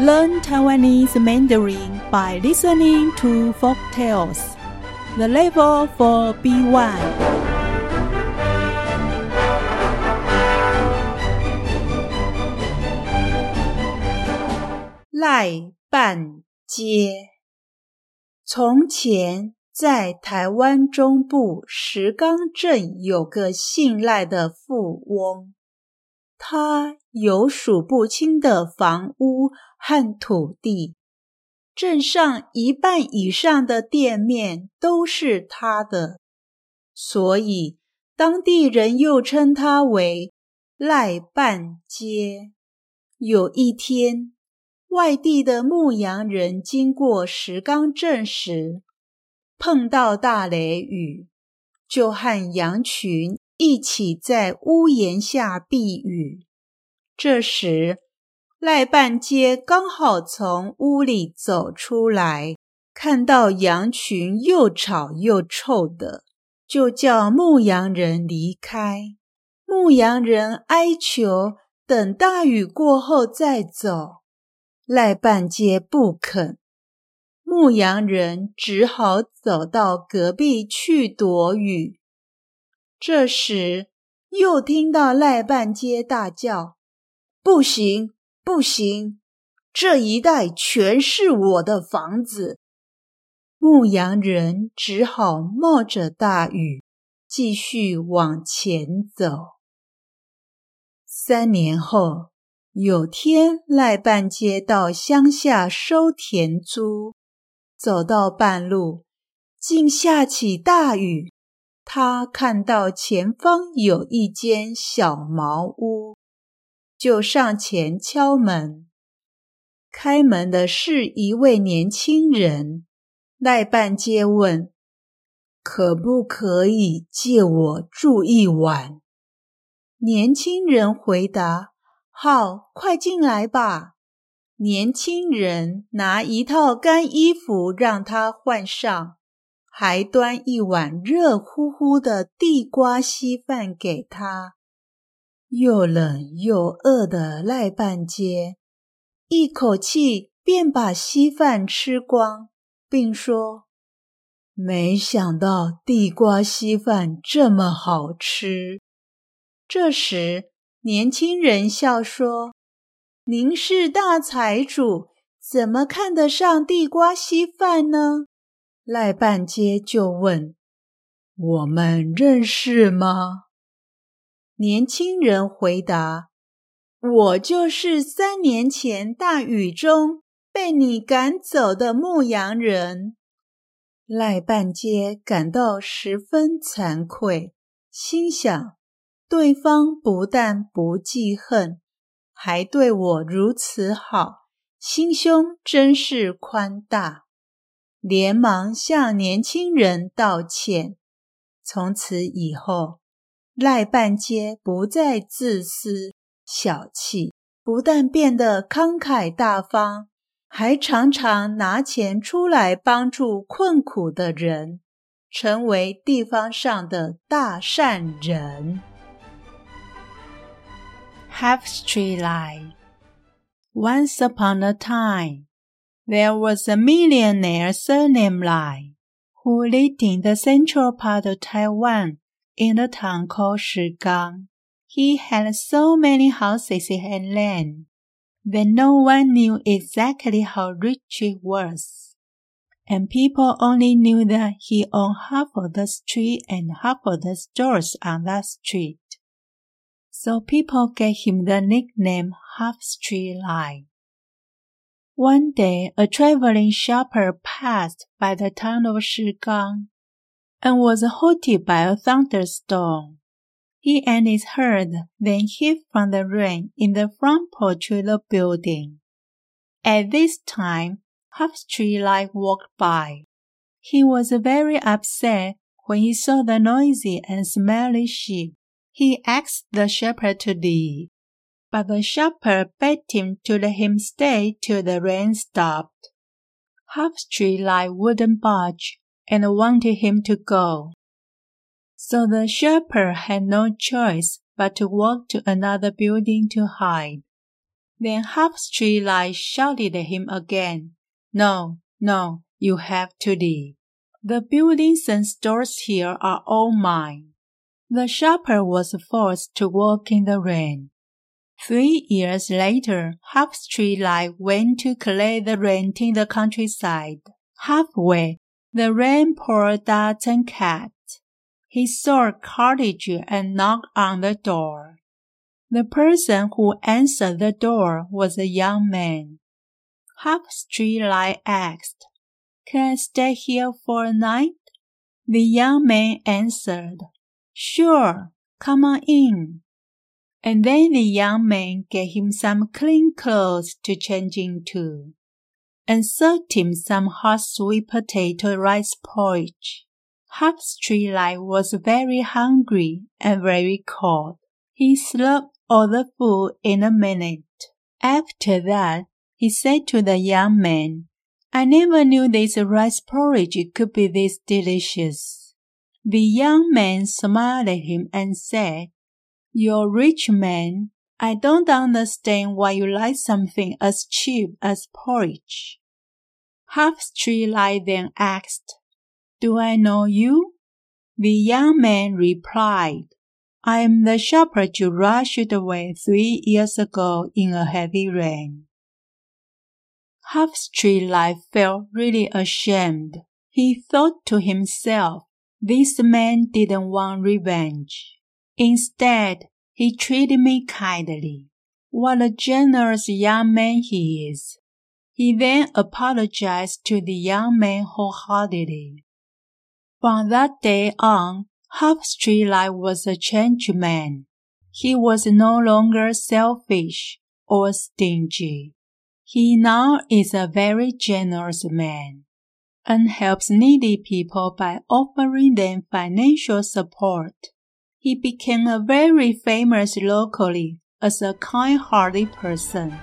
Learn Taiwanese Mandarin by listening to folk tales. The level for B1. 赖半街。从前，在台湾中部石冈镇有个姓赖的富翁，他有数不清的房屋。和土地，镇上一半以上的店面都是他的，所以当地人又称他为赖半街。有一天，外地的牧羊人经过石冈镇时，碰到大雷雨，就和羊群一起在屋檐下避雨。这时，赖半街刚好从屋里走出来，看到羊群又吵又臭的，就叫牧羊人离开。牧羊人哀求等大雨过后再走，赖半街不肯。牧羊人只好走到隔壁去躲雨。这时，又听到赖半街大叫：“不行！”不行，这一带全是我的房子。牧羊人只好冒着大雨继续往前走。三年后，有天赖半街到乡下收田租，走到半路，竟下起大雨。他看到前方有一间小茅屋。就上前敲门，开门的是一位年轻人。赖半街问：“可不可以借我住一晚？”年轻人回答：“好，快进来吧。”年轻人拿一套干衣服让他换上，还端一碗热乎乎的地瓜稀饭给他。又冷又饿的赖半街，一口气便把稀饭吃光，并说：“没想到地瓜稀饭这么好吃。”这时，年轻人笑说：“您是大财主，怎么看得上地瓜稀饭呢？”赖半街就问：“我们认识吗？”年轻人回答：“我就是三年前大雨中被你赶走的牧羊人。”赖半街感到十分惭愧，心想：对方不但不记恨，还对我如此好，心胸真是宽大。连忙向年轻人道歉。从此以后。赖半街不再自私小气，不但变得慷慨大方，还常常拿钱出来帮助困苦的人，成为地方上的大善人。Half Street Lai Once upon a time, there was a millionaire surnamed Lai, who lived in the central part of Taiwan. in a town called Shigang. He had so many houses and land that no one knew exactly how rich he was. And people only knew that he owned half of the street and half of the stores on that street. So people gave him the nickname Half Street Lai. One day, a traveling shopper passed by the town of Shigang and was halted by a thunderstorm. He and his herd then hid from the rain in the front porch of the building. At this time, Half Street Lai walked by. He was very upset when he saw the noisy and smelly sheep. He asked the shepherd to leave. but the shepherd begged him to let him stay till the rain stopped. Half Street Lai wouldn't budge and wanted him to go. So the shepherd had no choice but to walk to another building to hide. Then Half Street Lai shouted at him again, No, no, you have to leave. The buildings and stores here are all mine. The shepherd was forced to walk in the rain. Three years later, Half Street went to collect the rent in the countryside. Halfway, the rain poured dots and cats. He saw a cottage and knocked on the door. The person who answered the door was a young man. Half Street Lai asked, Can I stay here for a night? The young man answered, Sure, come on in. And then the young man gave him some clean clothes to change into, and served him some hot sweet potato rice porridge. Half Street Lai was very hungry and very cold. He slurped all the food in a minute. After that, he said to the young man, I never knew this rice porridge could be this delicious. The young man smiled at him and said, you're rich man. I don't understand why you like something as cheap as porridge. Half Street Lai then asked, Do I know you? The young man replied, I am the shepherd you rushed away three years ago in a heavy rain. Half Street Lai felt really ashamed. He thought to himself, this man didn't want revenge. Instead, he treated me kindly. What a generous young man he is. He then apologized to the young man wholeheartedly. From that day on, Half Street Lai was a changed man. He was no longer selfish or stingy. He now is a very generous man and helps needy people by offering them financial support. He became a very famous locally as a kind-hearted person.